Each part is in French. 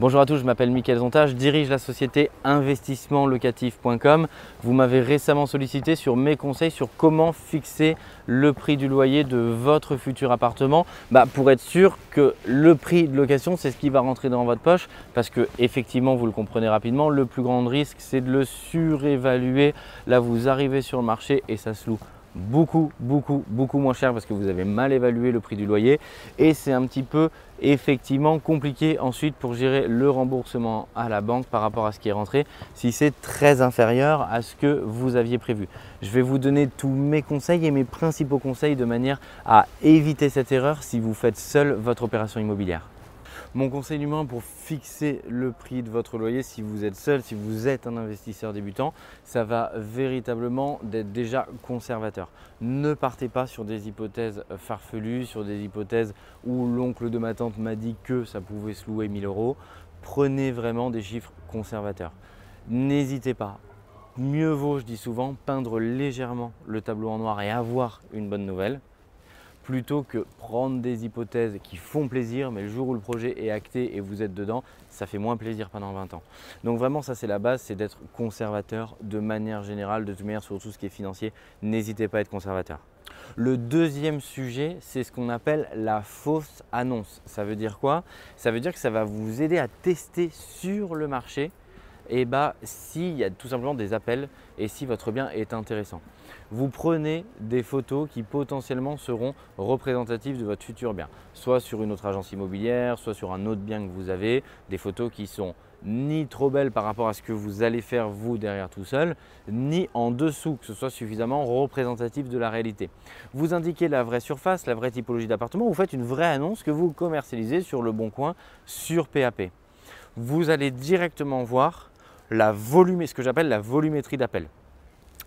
Bonjour à tous, je m'appelle Mickaël Zonta, je dirige la société investissementlocatif.com. Vous m'avez récemment sollicité sur mes conseils sur comment fixer le prix du loyer de votre futur appartement bah, pour être sûr que le prix de location c'est ce qui va rentrer dans votre poche parce que effectivement vous le comprenez rapidement, le plus grand risque c'est de le surévaluer. Là vous arrivez sur le marché et ça se loue beaucoup, beaucoup, beaucoup moins cher parce que vous avez mal évalué le prix du loyer et c'est un petit peu effectivement compliqué ensuite pour gérer le remboursement à la banque par rapport à ce qui est rentré si c'est très inférieur à ce que vous aviez prévu. Je vais vous donner tous mes conseils et mes principaux conseils de manière à éviter cette erreur si vous faites seul votre opération immobilière. Mon conseil numéro pour fixer le prix de votre loyer si vous êtes seul, si vous êtes un investisseur débutant, ça va véritablement d'être déjà conservateur. Ne partez pas sur des hypothèses farfelues, sur des hypothèses où l'oncle de ma tante m'a dit que ça pouvait se louer 1000 euros. Prenez vraiment des chiffres conservateurs. N'hésitez pas. Mieux vaut, je dis souvent, peindre légèrement le tableau en noir et avoir une bonne nouvelle plutôt que prendre des hypothèses qui font plaisir, mais le jour où le projet est acté et vous êtes dedans, ça fait moins plaisir pendant 20 ans. Donc vraiment, ça c'est la base, c'est d'être conservateur de manière générale, de toute manière sur tout ce qui est financier, n'hésitez pas à être conservateur. Le deuxième sujet, c'est ce qu'on appelle la fausse annonce. Ça veut dire quoi? Ça veut dire que ça va vous aider à tester sur le marché et bah, s'il y a tout simplement des appels et si votre bien est intéressant vous prenez des photos qui potentiellement seront représentatives de votre futur bien, soit sur une autre agence immobilière, soit sur un autre bien que vous avez, des photos qui sont ni trop belles par rapport à ce que vous allez faire vous derrière tout seul, ni en dessous, que ce soit suffisamment représentatif de la réalité. Vous indiquez la vraie surface, la vraie typologie d'appartement, vous faites une vraie annonce que vous commercialisez sur le bon coin sur PAP. Vous allez directement voir la ce que j'appelle la volumétrie d'appel.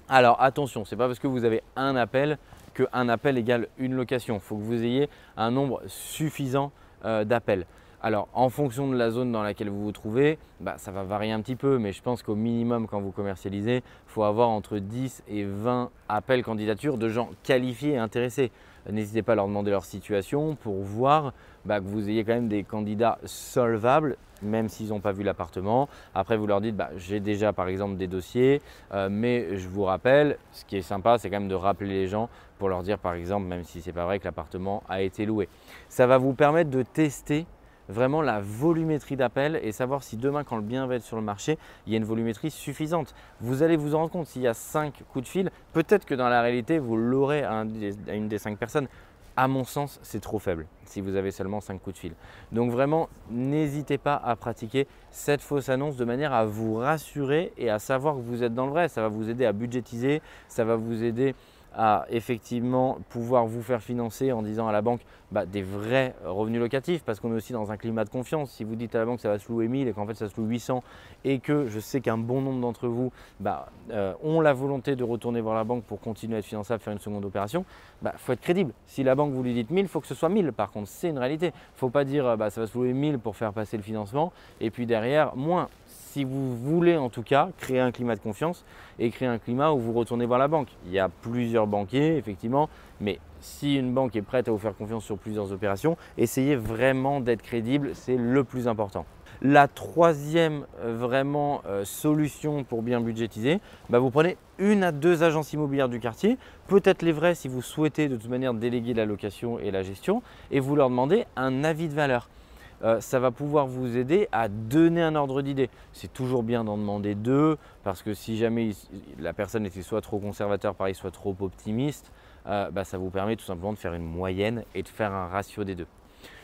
Alors attention, ce n'est pas parce que vous avez un appel qu'un appel égale une location. Il faut que vous ayez un nombre suffisant euh, d'appels. Alors en fonction de la zone dans laquelle vous vous trouvez, bah, ça va varier un petit peu, mais je pense qu'au minimum quand vous commercialisez, il faut avoir entre 10 et 20 appels candidatures de gens qualifiés et intéressés. N'hésitez pas à leur demander leur situation pour voir bah, que vous ayez quand même des candidats solvables, même s'ils n'ont pas vu l'appartement. Après, vous leur dites, bah, j'ai déjà par exemple des dossiers, euh, mais je vous rappelle, ce qui est sympa, c'est quand même de rappeler les gens pour leur dire par exemple, même si ce n'est pas vrai que l'appartement a été loué. Ça va vous permettre de tester vraiment la volumétrie d'appels et savoir si demain, quand le bien va être sur le marché, il y a une volumétrie suffisante. Vous allez vous en rendre compte, s'il y a 5 coups de fil, peut-être que dans la réalité, vous l'aurez à, une des 5 personnes. À mon sens, c'est trop faible si vous avez seulement 5 coups de fil. Donc vraiment, n'hésitez pas à pratiquer cette fausse annonce de manière à vous rassurer et à savoir que vous êtes dans le vrai. Ça va vous aider à budgétiser, ça va vous aider à effectivement pouvoir vous faire financer en disant à la banque bah, des vrais revenus locatifs parce qu'on est aussi dans un climat de confiance. Si vous dites à la banque que ça va se louer 1000 et qu'en fait ça se loue 800 et que je sais qu'un bon nombre d'entre vous bah, euh, ont la volonté de retourner voir la banque pour continuer à être finançable, faire une seconde opération, il bah, faut être crédible. Si la banque vous lui dit 1000, il faut que ce soit 1000 par contre, c'est une réalité. Il ne faut pas dire bah, ça va se louer 1000 pour faire passer le financement et puis derrière moins si vous voulez en tout cas créer un climat de confiance et créer un climat où vous retournez voir la banque. Il y a plusieurs banquiers, effectivement, mais si une banque est prête à vous faire confiance sur plusieurs opérations, essayez vraiment d'être crédible, c'est le plus important. La troisième euh, vraiment euh, solution pour bien budgétiser, bah, vous prenez une à deux agences immobilières du quartier, peut-être les vraies si vous souhaitez de toute manière déléguer la location et la gestion, et vous leur demandez un avis de valeur. Euh, ça va pouvoir vous aider à donner un ordre d'idée. C'est toujours bien d'en demander deux parce que si jamais la personne était soit trop conservateur, pareil, soit trop optimiste, euh, bah, ça vous permet tout simplement de faire une moyenne et de faire un ratio des deux.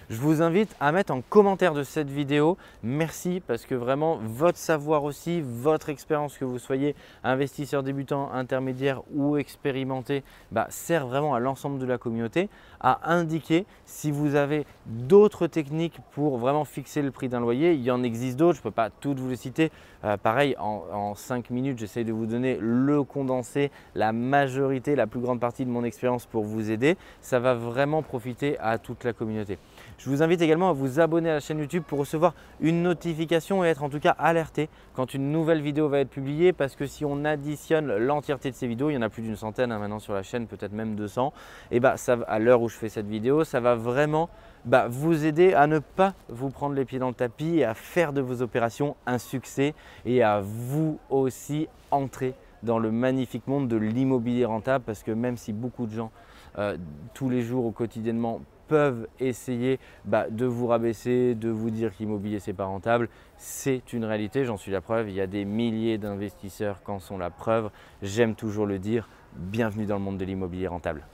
Je vous invite à mettre en commentaire de cette vidéo merci parce que vraiment votre savoir aussi, votre expérience que vous soyez investisseur débutant, intermédiaire ou expérimenté bah, sert vraiment à l'ensemble de la communauté à indiquer si vous avez d'autres techniques pour vraiment fixer le prix d'un loyer. Il y en existe d'autres, je ne peux pas toutes vous les citer. Euh, pareil, en, en 5 minutes, j'essaie de vous donner le condensé, la majorité, la plus grande partie de mon expérience pour vous aider. Ça va vraiment profiter à toute la communauté. Je vous invite également à vous abonner à la chaîne YouTube pour recevoir une notification et être en tout cas alerté quand une nouvelle vidéo va être publiée parce que si on additionne l'entièreté de ces vidéos, il y en a plus d'une centaine hein, maintenant sur la chaîne, peut-être même 200, et bah ça, à l'heure où je fais cette vidéo, ça va vraiment bah, vous aider à ne pas vous prendre les pieds dans le tapis et à faire de vos opérations un succès et à vous aussi entrer dans le magnifique monde de l'immobilier rentable parce que même si beaucoup de gens euh, tous les jours ou quotidiennement peuvent essayer bah, de vous rabaisser, de vous dire qu'immobilier c'est pas rentable, c'est une réalité, j'en suis la preuve, il y a des milliers d'investisseurs qui en sont la preuve, j'aime toujours le dire, bienvenue dans le monde de l'immobilier rentable.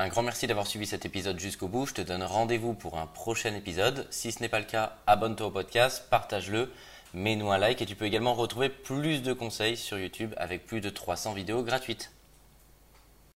Un grand merci d'avoir suivi cet épisode jusqu'au bout. Je te donne rendez-vous pour un prochain épisode. Si ce n'est pas le cas, abonne-toi au podcast, partage-le, mets-nous un like et tu peux également retrouver plus de conseils sur YouTube avec plus de 300 vidéos gratuites.